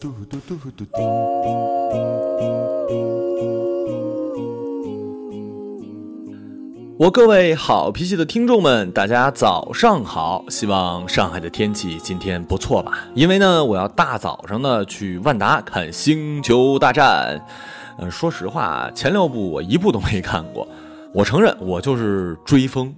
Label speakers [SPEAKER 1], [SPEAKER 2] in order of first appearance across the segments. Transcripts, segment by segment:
[SPEAKER 1] 64?
[SPEAKER 2] 我各位好脾气的听众们，大家早上好！希望上海的天气今天不错吧？因为呢，我要大早上呢去万达看《星球大战》。嗯、说实话，前六部我一部都没看过。我承认，我就是追风。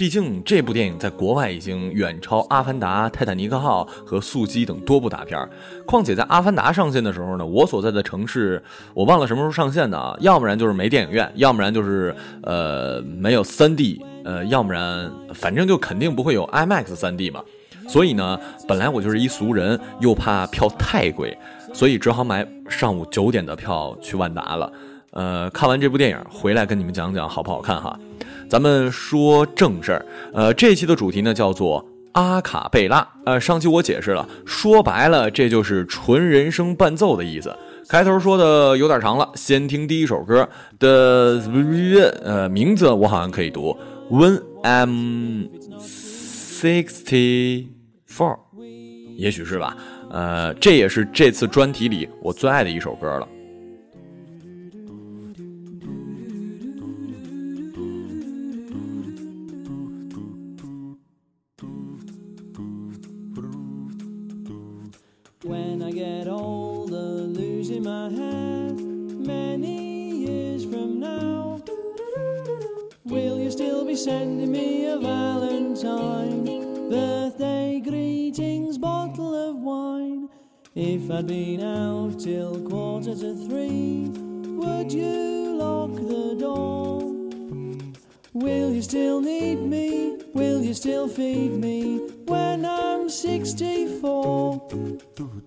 [SPEAKER 2] 毕竟这部电影在国外已经远超《阿凡达》《泰坦尼克号》和《速激》等多部大片儿。况且在《阿凡达》上线的时候呢，我所在的城市我忘了什么时候上线的啊，要不然就是没电影院，要不然就是呃没有 3D，呃，要不然反正就肯定不会有 IMAX 3D 嘛。所以呢，本来我就是一俗人，又怕票太贵，所以只好买上午九点的票去万达了。呃，看完这部电影回来跟你们讲讲好不好看哈。咱们说正事儿，呃，这期的主题呢叫做阿卡贝拉。呃，上期我解释了，说白了这就是纯人声伴奏的意思。开头说的有点长了，先听第一首歌的呃名字我好像可以读，When I'm sixty four，也许是吧。呃，这也是这次专题里我最爱的一首歌了。
[SPEAKER 1] Been out till quarter to three, would you lock the door? Will you still need me? Will you still feed me when I'm 64? You'll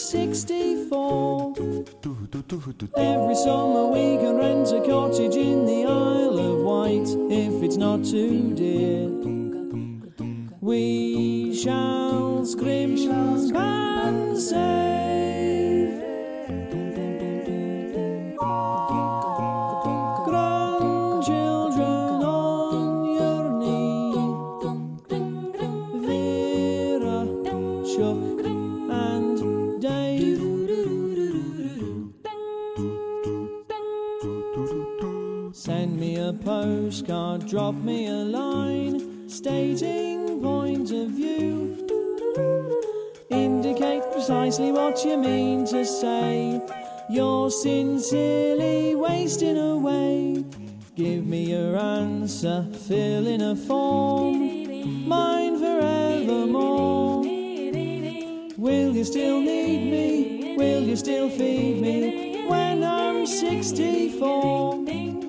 [SPEAKER 1] 64? Every summer we can rent a cottage in the Isle of Wight if it's not too dear. We shall scream and save. Drop me a line stating point of view. Indicate precisely what you mean to say. You're sincerely wasting away. Give me your answer, fill in a form. Mine forevermore. Will you still need me? Will you still feed me when I'm 64? "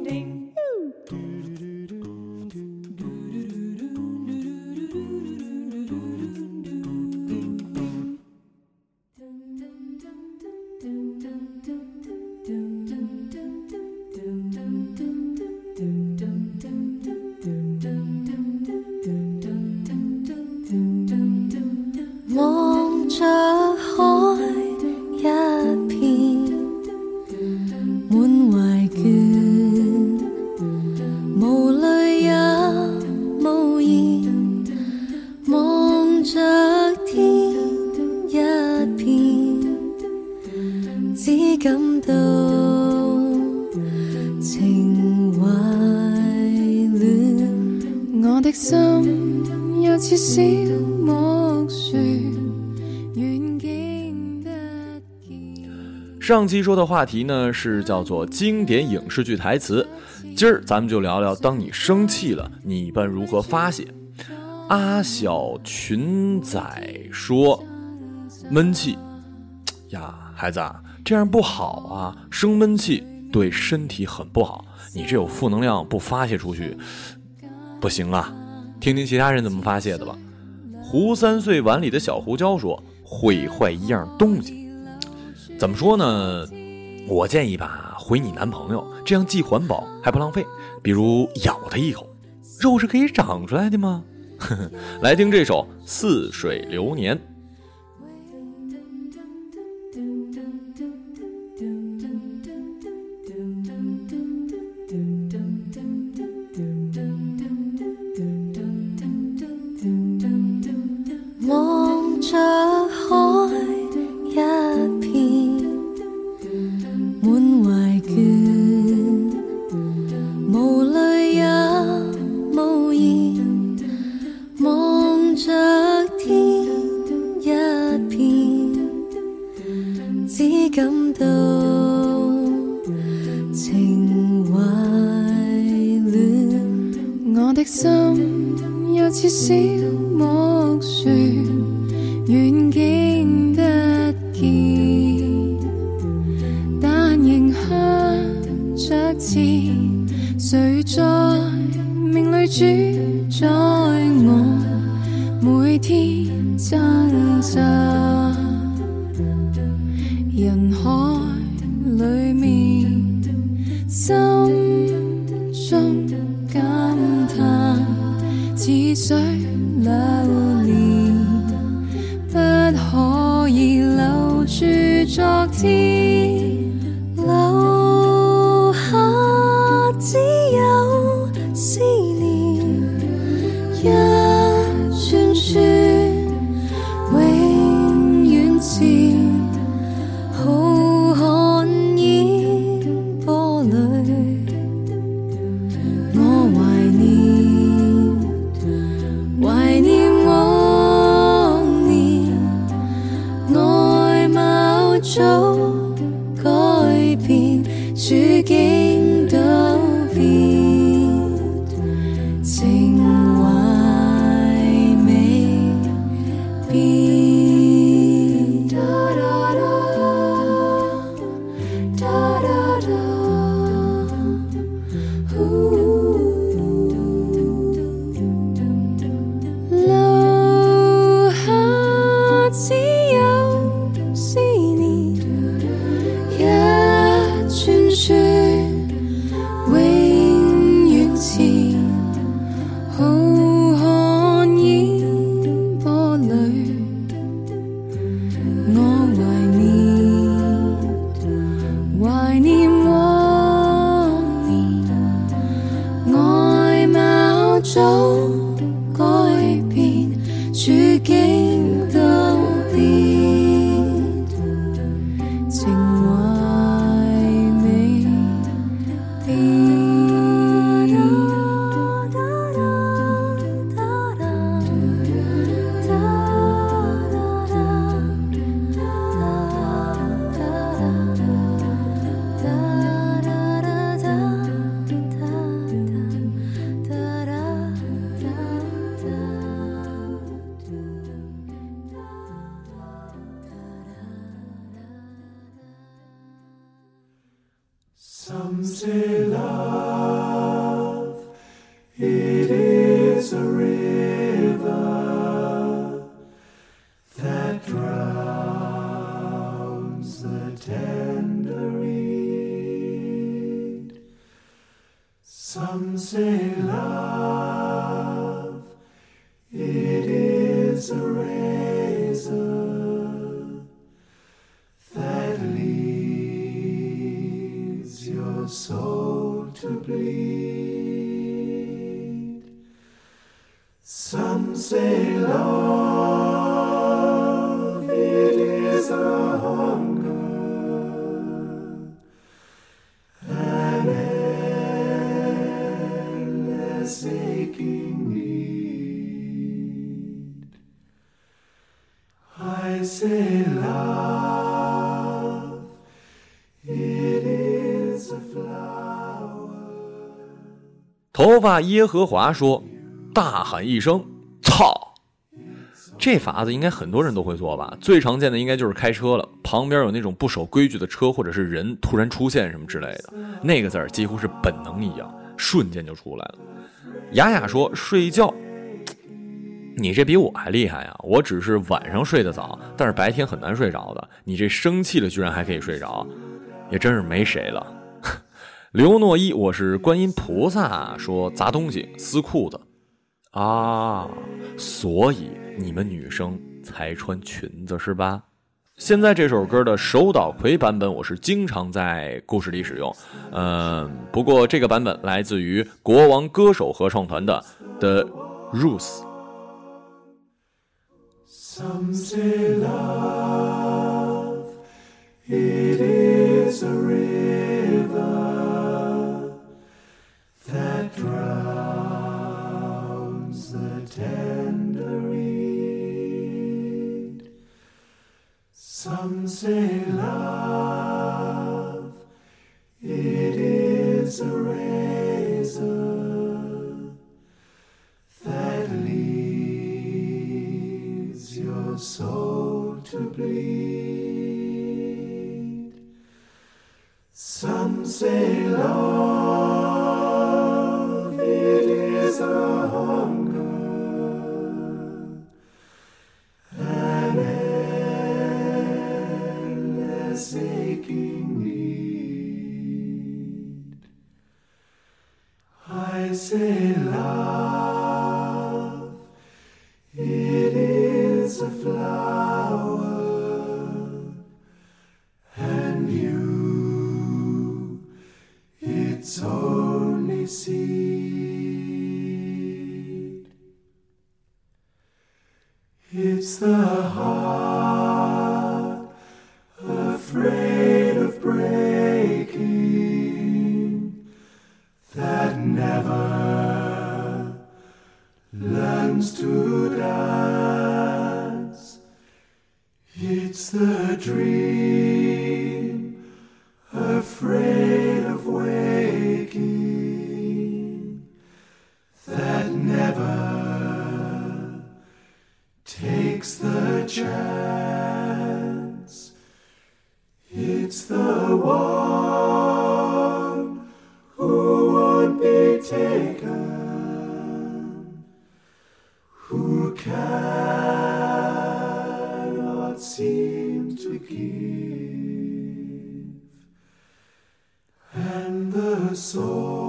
[SPEAKER 2] 上期说的话题呢是叫做经典影视剧台词，今儿咱们就聊聊，当你生气了，你一般如何发泄？阿小群仔说：“闷气 呀，孩子啊，这样不好啊，生闷气对身体很不好，你这有负能量不发泄出去，不行啊。听听其他人怎么发泄的吧。”胡三岁碗里的小胡椒说：“毁坏一样东西。”怎么说呢？我建议吧，回你男朋友，这样既环保还不浪费。比如咬他一口，肉是可以长出来的吗？呵呵，来听这首《似水流年》。
[SPEAKER 3] 望着海昨天，
[SPEAKER 4] Some say love, it is
[SPEAKER 2] 头发耶和华说：“大喊一声，操！”这法子应该很多人都会做吧？最常见的应该就是开车了，旁边有那种不守规矩的车或者是人突然出现什么之类的，那个字儿几乎是本能一样，瞬间就出来了。雅雅说：“睡觉。”你这比我还厉害啊！我只是晚上睡得早，但是白天很难睡着的。你这生气了居然还可以睡着，也真是没谁了。刘诺一，我是观音菩萨，说砸东西撕裤子啊，所以你们女生才穿裙子是吧？现在这首歌的手岛葵版本，我是经常在故事里使用。嗯，不过这个版本来自于国王歌手合唱团的《The
[SPEAKER 4] r u t h Some say love, it is. Its only seed. It's the heart soul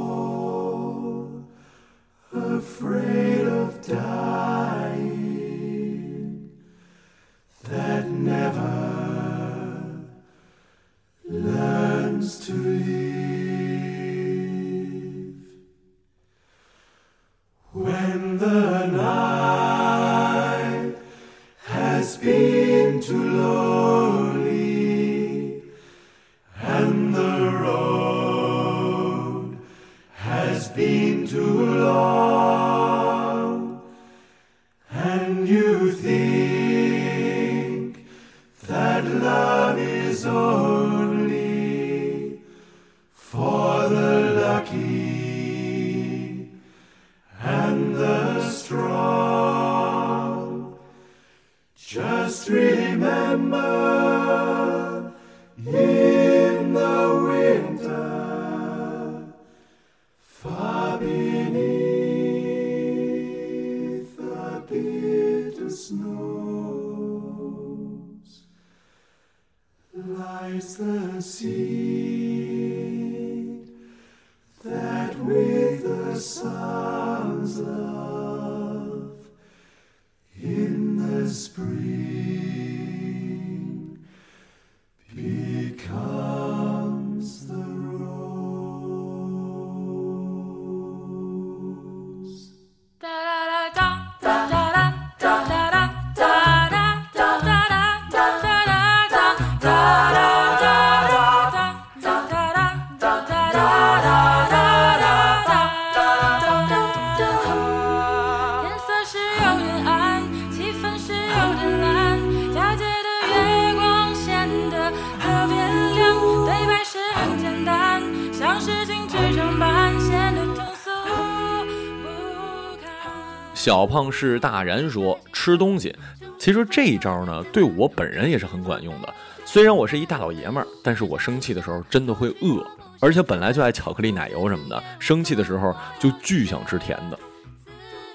[SPEAKER 2] 小胖是大然说吃东西，其实这一招呢，对我本人也是很管用的。虽然我是一大老爷们儿，但是我生气的时候真的会饿，而且本来就爱巧克力奶油什么的，生气的时候就巨想吃甜的。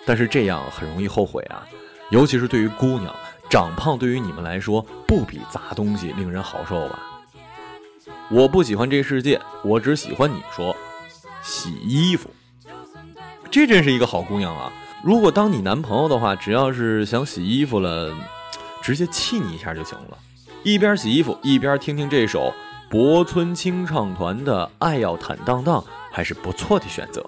[SPEAKER 2] 但是这样很容易后悔啊，尤其是对于姑娘，长胖对于你们来说不比砸东西令人好受吧？我不喜欢这世界，我只喜欢你说洗衣服。这真是一个好姑娘啊！如果当你男朋友的话，只要是想洗衣服了，直接气你一下就行了。一边洗衣服一边听听这首博村清唱团的《爱要坦荡荡》，还是不错的选择。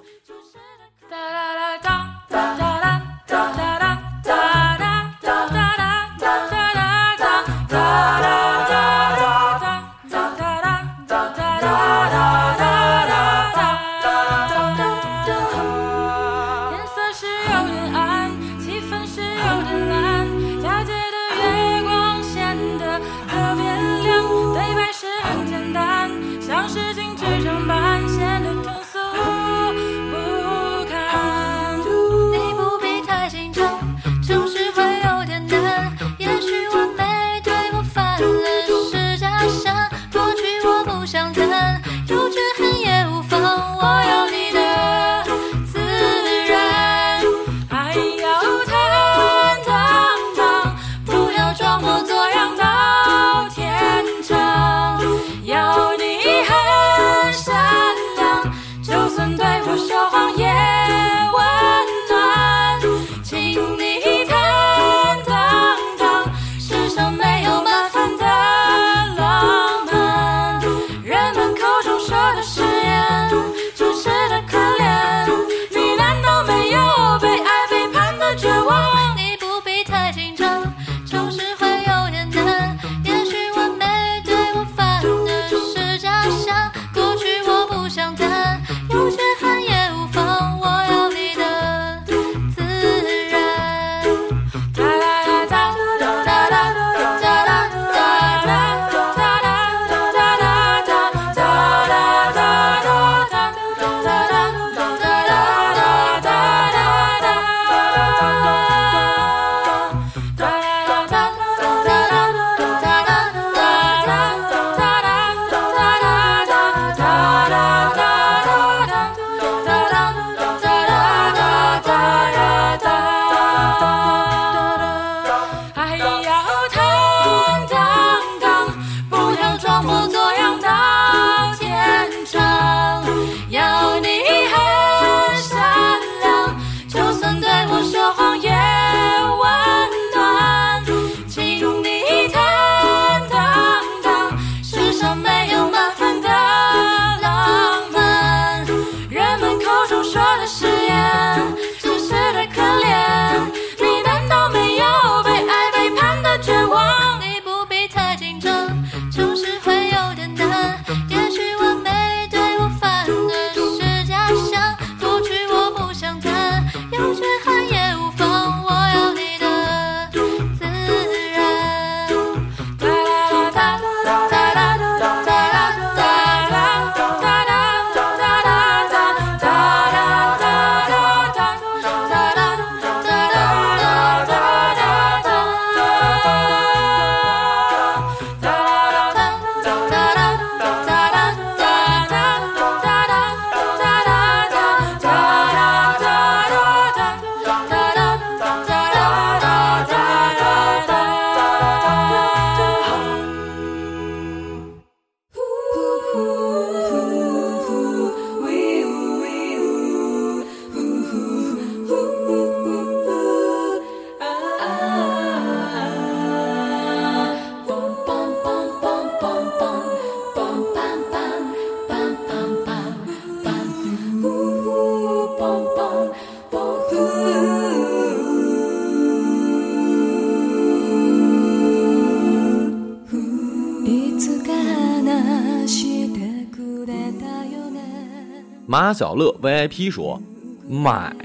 [SPEAKER 2] 马小乐 VIP 说：“买。”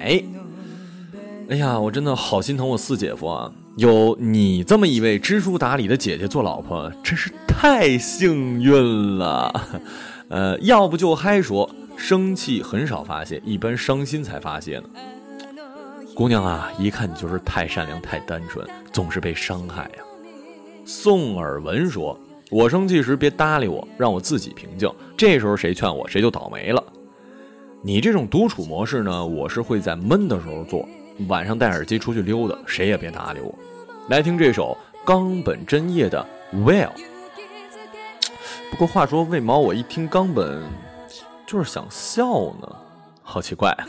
[SPEAKER 2] 哎呀，我真的好心疼我四姐夫啊！有你这么一位知书达理的姐姐做老婆，真是太幸运了。呃，要不就嗨说，生气很少发泄，一般伤心才发泄呢。姑娘啊，一看你就是太善良、太单纯，总是被伤害呀。宋尔文说：“我生气时别搭理我，让我自己平静。这时候谁劝我，谁就倒霉了。”你这种独处模式呢，我是会在闷的时候做，晚上戴耳机出去溜达，谁也别搭理我。来听这首冈本真叶的《Well》。不过话说，为毛我一听冈本，就是想笑呢？好奇怪啊！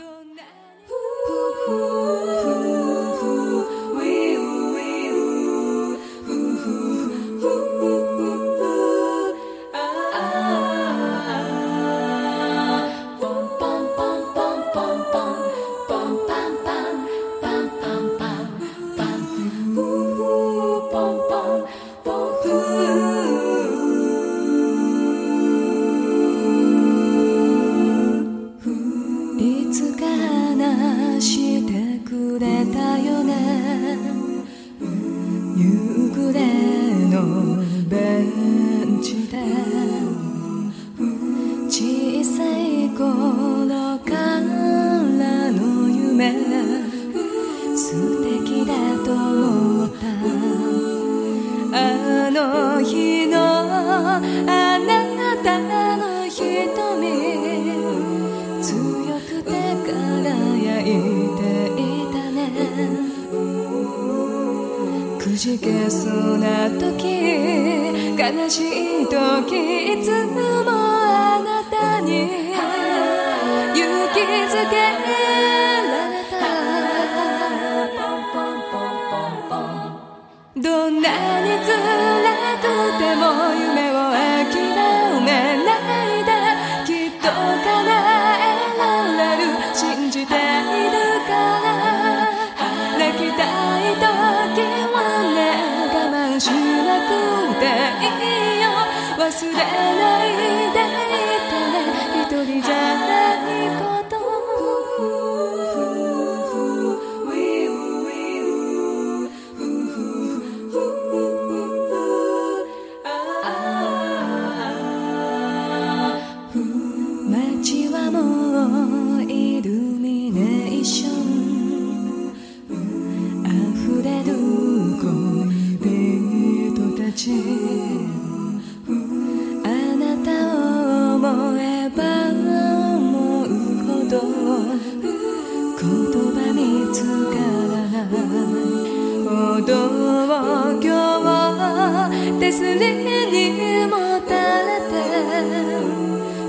[SPEAKER 5] 忘れない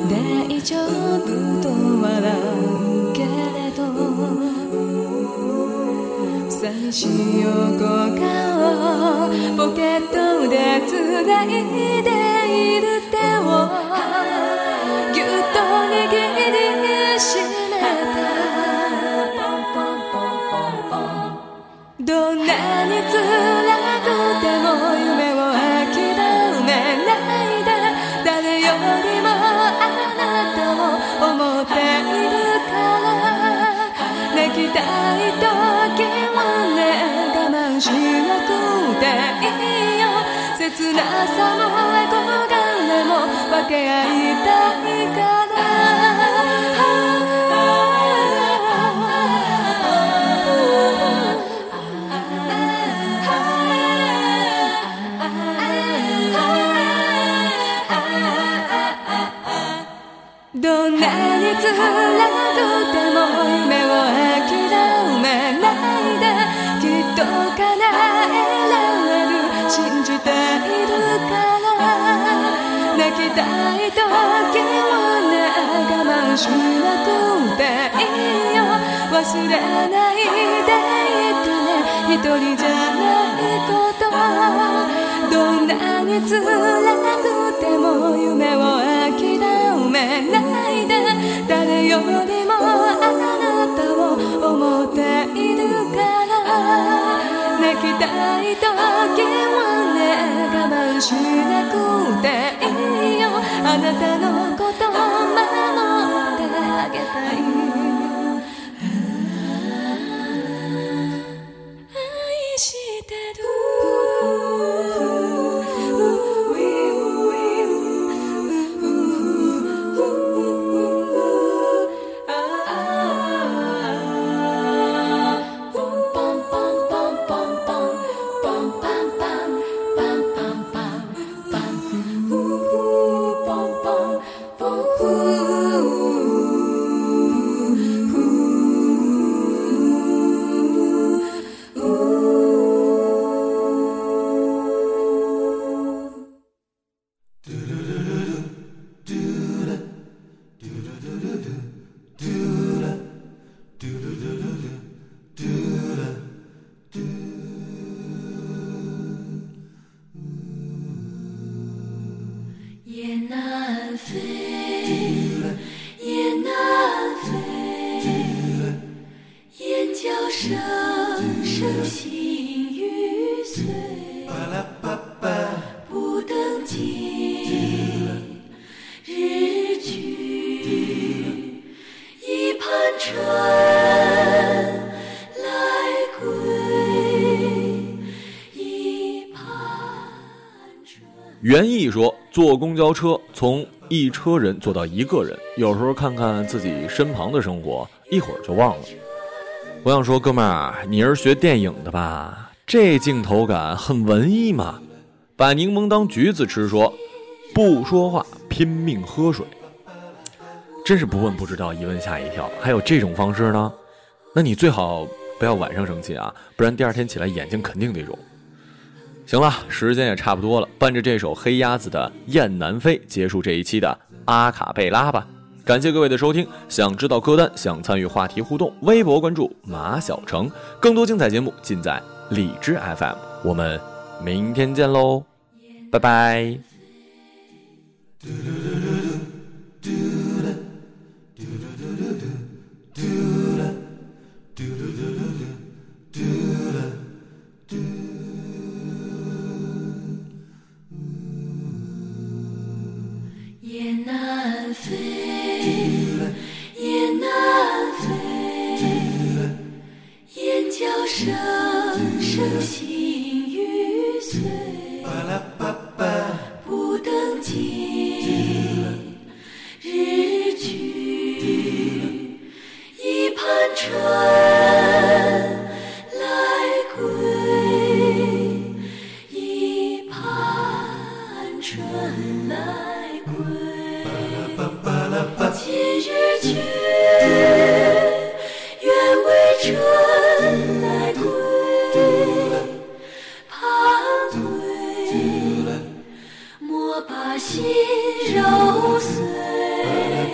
[SPEAKER 5] 大丈夫と笑うけれど寂し横顔ポケットで繋いでいる手をぎゅっと握りしめた。どんなに辛くてもきたい時はね我慢しなくていいよ切なさも憧れも分け合いたいからどんなに辛くても夢を諦めないできっと叶えられる信じているから泣きたい時はね我慢しなくていいよ忘れないでいてね一人じゃないことどんなに辛くても夢を諦めないで誰よりもあなたを思っているから泣きたい時はね我慢しなくていいよあなたのことを守ってあげたい愛して也
[SPEAKER 6] 袁毅说，坐公交车从一车人坐到一个人，有时候看看自己身旁的生活，一会儿就忘了。我想说，哥们儿，你是学电影的吧？这镜头感很文艺嘛。把柠檬当橘子吃说，不说话，拼命喝水。真是不问不知道，一问吓一跳。还有这种方式呢？那你最好不要晚上生气啊，不然第二天起来眼睛肯定得肿。行了，时间也差不多了，伴着这首黑鸭子的《雁南飞》，结束这一期的阿卡贝拉吧。感谢各位的收听，想知道歌单，想参与话题互动，微博关注马小成，更多精彩节目尽在荔枝 FM。我们明天见喽，拜拜。